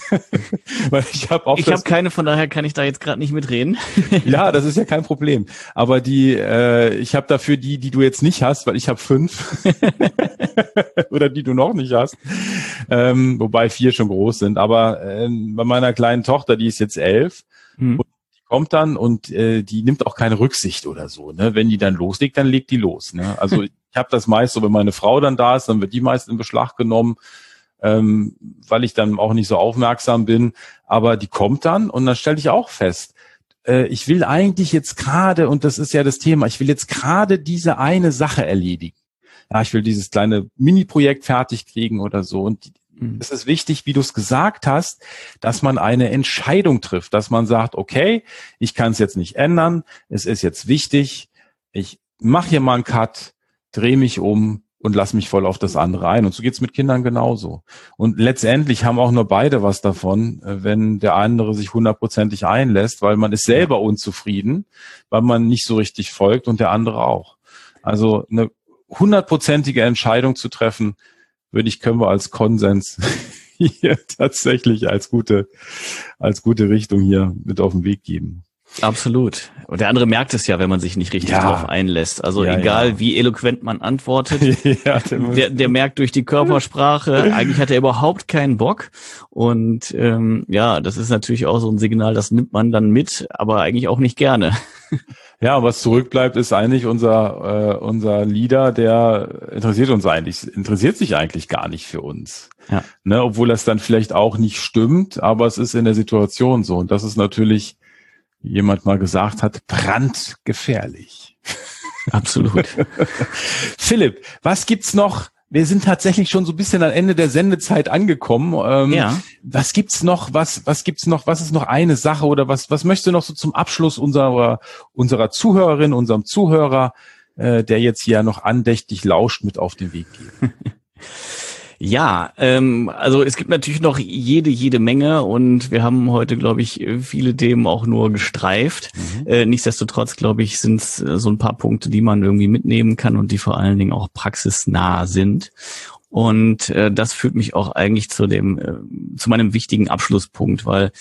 Weil ich habe auch Ich habe keine, von daher kann ich da jetzt gerade nicht mitreden. ja, das ist ja kein Problem. Aber die, äh, ich habe dafür die, die du jetzt nicht hast, weil ich habe fünf oder die du noch nicht hast, ähm, wobei vier schon groß sind. Aber äh, bei meiner kleinen Tochter, die ist jetzt elf. Kommt dann und äh, die nimmt auch keine Rücksicht oder so. Ne? Wenn die dann loslegt, dann legt die los. Ne? Also ich habe das meist so, wenn meine Frau dann da ist, dann wird die meist in Beschlag genommen, ähm, weil ich dann auch nicht so aufmerksam bin. Aber die kommt dann und dann stelle ich auch fest, äh, ich will eigentlich jetzt gerade, und das ist ja das Thema, ich will jetzt gerade diese eine Sache erledigen. Ja, ich will dieses kleine Mini-Projekt fertig kriegen oder so. Und Mhm. Es ist wichtig, wie du es gesagt hast, dass man eine Entscheidung trifft, dass man sagt, okay, ich kann es jetzt nicht ändern, es ist jetzt wichtig, ich mache hier mal einen Cut, drehe mich um und lass mich voll auf das andere ein. Und so geht's mit Kindern genauso. Und letztendlich haben auch nur beide was davon, äh, wenn der andere sich hundertprozentig einlässt, weil man ist selber unzufrieden, weil man nicht so richtig folgt und der andere auch. Also eine hundertprozentige Entscheidung zu treffen, würde ich, können wir als Konsens hier tatsächlich als gute, als gute Richtung hier mit auf den Weg geben. Absolut. Und der andere merkt es ja, wenn man sich nicht richtig ja. darauf einlässt. Also ja, egal, ja. wie eloquent man antwortet, der, der merkt durch die Körpersprache, eigentlich hat er überhaupt keinen Bock. Und ähm, ja, das ist natürlich auch so ein Signal, das nimmt man dann mit, aber eigentlich auch nicht gerne. Ja, was zurückbleibt, ist eigentlich unser, äh, unser Leader, der interessiert uns eigentlich, interessiert sich eigentlich gar nicht für uns. Ja. Ne, obwohl das dann vielleicht auch nicht stimmt, aber es ist in der Situation so. Und das ist natürlich, wie jemand mal gesagt hat, brandgefährlich. Absolut. Philipp, was gibt's noch wir sind tatsächlich schon so ein bisschen am Ende der Sendezeit angekommen. Ähm, ja. Was gibt's noch? Was, was gibt's noch? Was ist noch eine Sache oder was, was möchtest du noch so zum Abschluss unserer, unserer Zuhörerin, unserem Zuhörer, äh, der jetzt hier noch andächtig lauscht, mit auf den Weg geben? Ja, ähm, also es gibt natürlich noch jede, jede Menge und wir haben heute, glaube ich, viele Themen auch nur gestreift. Mhm. Äh, nichtsdestotrotz, glaube ich, sind es äh, so ein paar Punkte, die man irgendwie mitnehmen kann und die vor allen Dingen auch praxisnah sind. Und äh, das führt mich auch eigentlich zu dem, äh, zu meinem wichtigen Abschlusspunkt, weil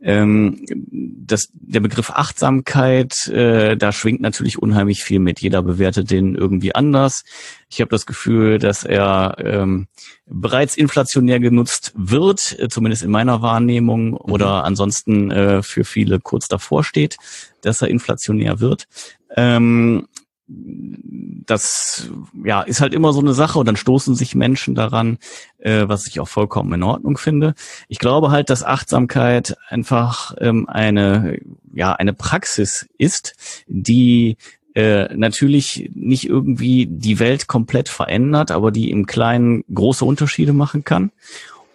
ähm, das, der Begriff Achtsamkeit, äh, da schwingt natürlich unheimlich viel mit. Jeder bewertet den irgendwie anders. Ich habe das Gefühl, dass er ähm, bereits inflationär genutzt wird, äh, zumindest in meiner Wahrnehmung, mhm. oder ansonsten äh, für viele kurz davor steht, dass er inflationär wird. Ähm, das ja ist halt immer so eine Sache und dann stoßen sich Menschen daran, äh, was ich auch vollkommen in Ordnung finde. Ich glaube halt, dass Achtsamkeit einfach ähm, eine ja eine Praxis ist, die äh, natürlich nicht irgendwie die Welt komplett verändert, aber die im Kleinen große Unterschiede machen kann.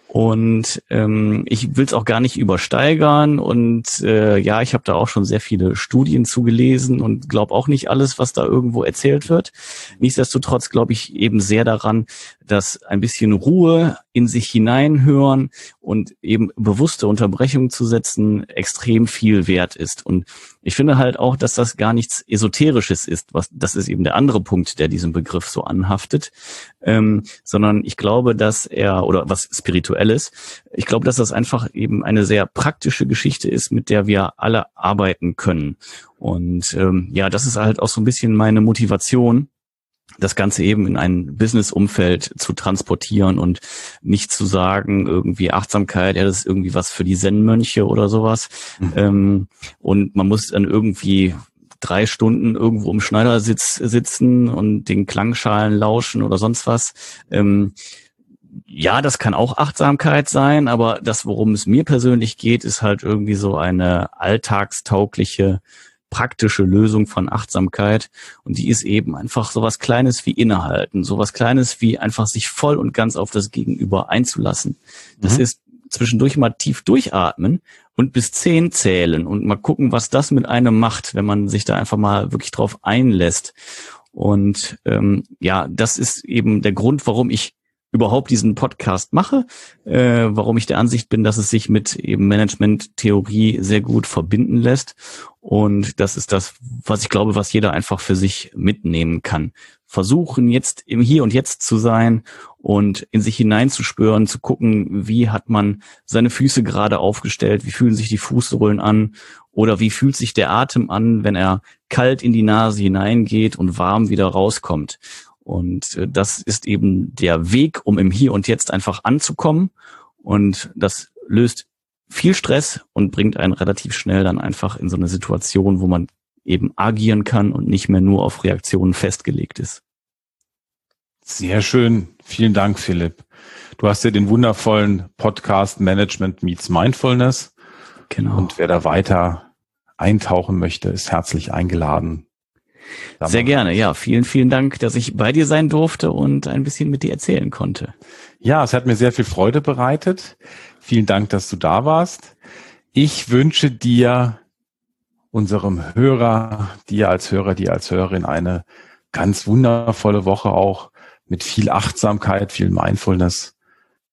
Und ähm, ich will es auch gar nicht übersteigern. Und äh, ja, ich habe da auch schon sehr viele Studien zugelesen und glaube auch nicht alles, was da irgendwo erzählt wird. Nichtsdestotrotz glaube ich eben sehr daran, dass ein bisschen Ruhe in sich hineinhören und eben bewusste Unterbrechungen zu setzen extrem viel wert ist. Und ich finde halt auch, dass das gar nichts Esoterisches ist. Was, das ist eben der andere Punkt, der diesem Begriff so anhaftet. Ähm, sondern ich glaube, dass er, oder was Spirituelles, ich glaube, dass das einfach eben eine sehr praktische Geschichte ist, mit der wir alle arbeiten können. Und ähm, ja, das ist halt auch so ein bisschen meine Motivation, das Ganze eben in ein Business-Umfeld zu transportieren und nicht zu sagen, irgendwie Achtsamkeit, ja, das ist irgendwie was für die Zen-Mönche oder sowas. Mhm. Ähm, und man muss dann irgendwie drei Stunden irgendwo im Schneidersitz sitzen und den Klangschalen lauschen oder sonst was. Ähm, ja, das kann auch Achtsamkeit sein, aber das, worum es mir persönlich geht, ist halt irgendwie so eine alltagstaugliche praktische Lösung von Achtsamkeit. Und die ist eben einfach sowas Kleines wie innehalten, sowas Kleines wie einfach sich voll und ganz auf das Gegenüber einzulassen. Das mhm. ist zwischendurch mal tief durchatmen und bis zehn zählen und mal gucken, was das mit einem macht, wenn man sich da einfach mal wirklich drauf einlässt. Und ähm, ja, das ist eben der Grund, warum ich überhaupt diesen Podcast mache, äh, warum ich der Ansicht bin, dass es sich mit eben Management-Theorie sehr gut verbinden lässt. Und das ist das, was ich glaube, was jeder einfach für sich mitnehmen kann. Versuchen jetzt im Hier und Jetzt zu sein und in sich hineinzuspüren, zu gucken, wie hat man seine Füße gerade aufgestellt, wie fühlen sich die Fußsohlen an oder wie fühlt sich der Atem an, wenn er kalt in die Nase hineingeht und warm wieder rauskommt. Und äh, das ist eben der Weg, um im Hier und Jetzt einfach anzukommen. Und das löst viel Stress und bringt einen relativ schnell dann einfach in so eine Situation, wo man eben agieren kann und nicht mehr nur auf Reaktionen festgelegt ist. Sehr schön. Vielen Dank, Philipp. Du hast ja den wundervollen Podcast Management Meets Mindfulness. Genau. Und wer da weiter eintauchen möchte, ist herzlich eingeladen, sehr gerne, ja. Vielen, vielen Dank, dass ich bei dir sein durfte und ein bisschen mit dir erzählen konnte. Ja, es hat mir sehr viel Freude bereitet. Vielen Dank, dass du da warst. Ich wünsche dir, unserem Hörer, dir als Hörer, dir als Hörerin eine ganz wundervolle Woche auch mit viel Achtsamkeit, viel Mindfulness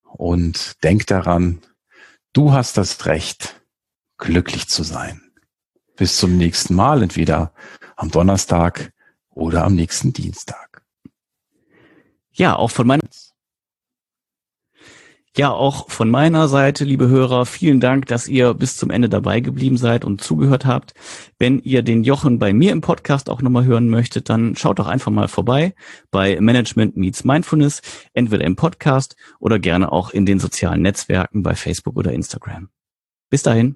und denk daran, du hast das Recht, glücklich zu sein. Bis zum nächsten Mal, entweder am Donnerstag oder am nächsten Dienstag. Ja, auch von meiner ja, auch von meiner Seite, liebe Hörer, vielen Dank, dass ihr bis zum Ende dabei geblieben seid und zugehört habt. Wenn ihr den Jochen bei mir im Podcast auch nochmal hören möchtet, dann schaut doch einfach mal vorbei bei Management Meets Mindfulness, entweder im Podcast oder gerne auch in den sozialen Netzwerken bei Facebook oder Instagram. Bis dahin.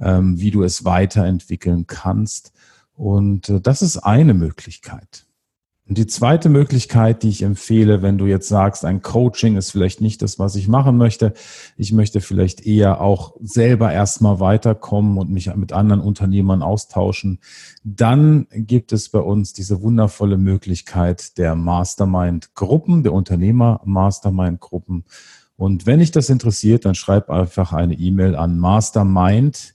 ähm, wie du es weiterentwickeln kannst. Und äh, das ist eine Möglichkeit. Und die zweite Möglichkeit, die ich empfehle, wenn du jetzt sagst, ein Coaching ist vielleicht nicht das, was ich machen möchte, ich möchte vielleicht eher auch selber erstmal weiterkommen und mich mit anderen Unternehmern austauschen, dann gibt es bei uns diese wundervolle Möglichkeit der Mastermind-Gruppen, der Unternehmer-Mastermind-Gruppen. Und wenn dich das interessiert, dann schreib einfach eine E-Mail an mastermind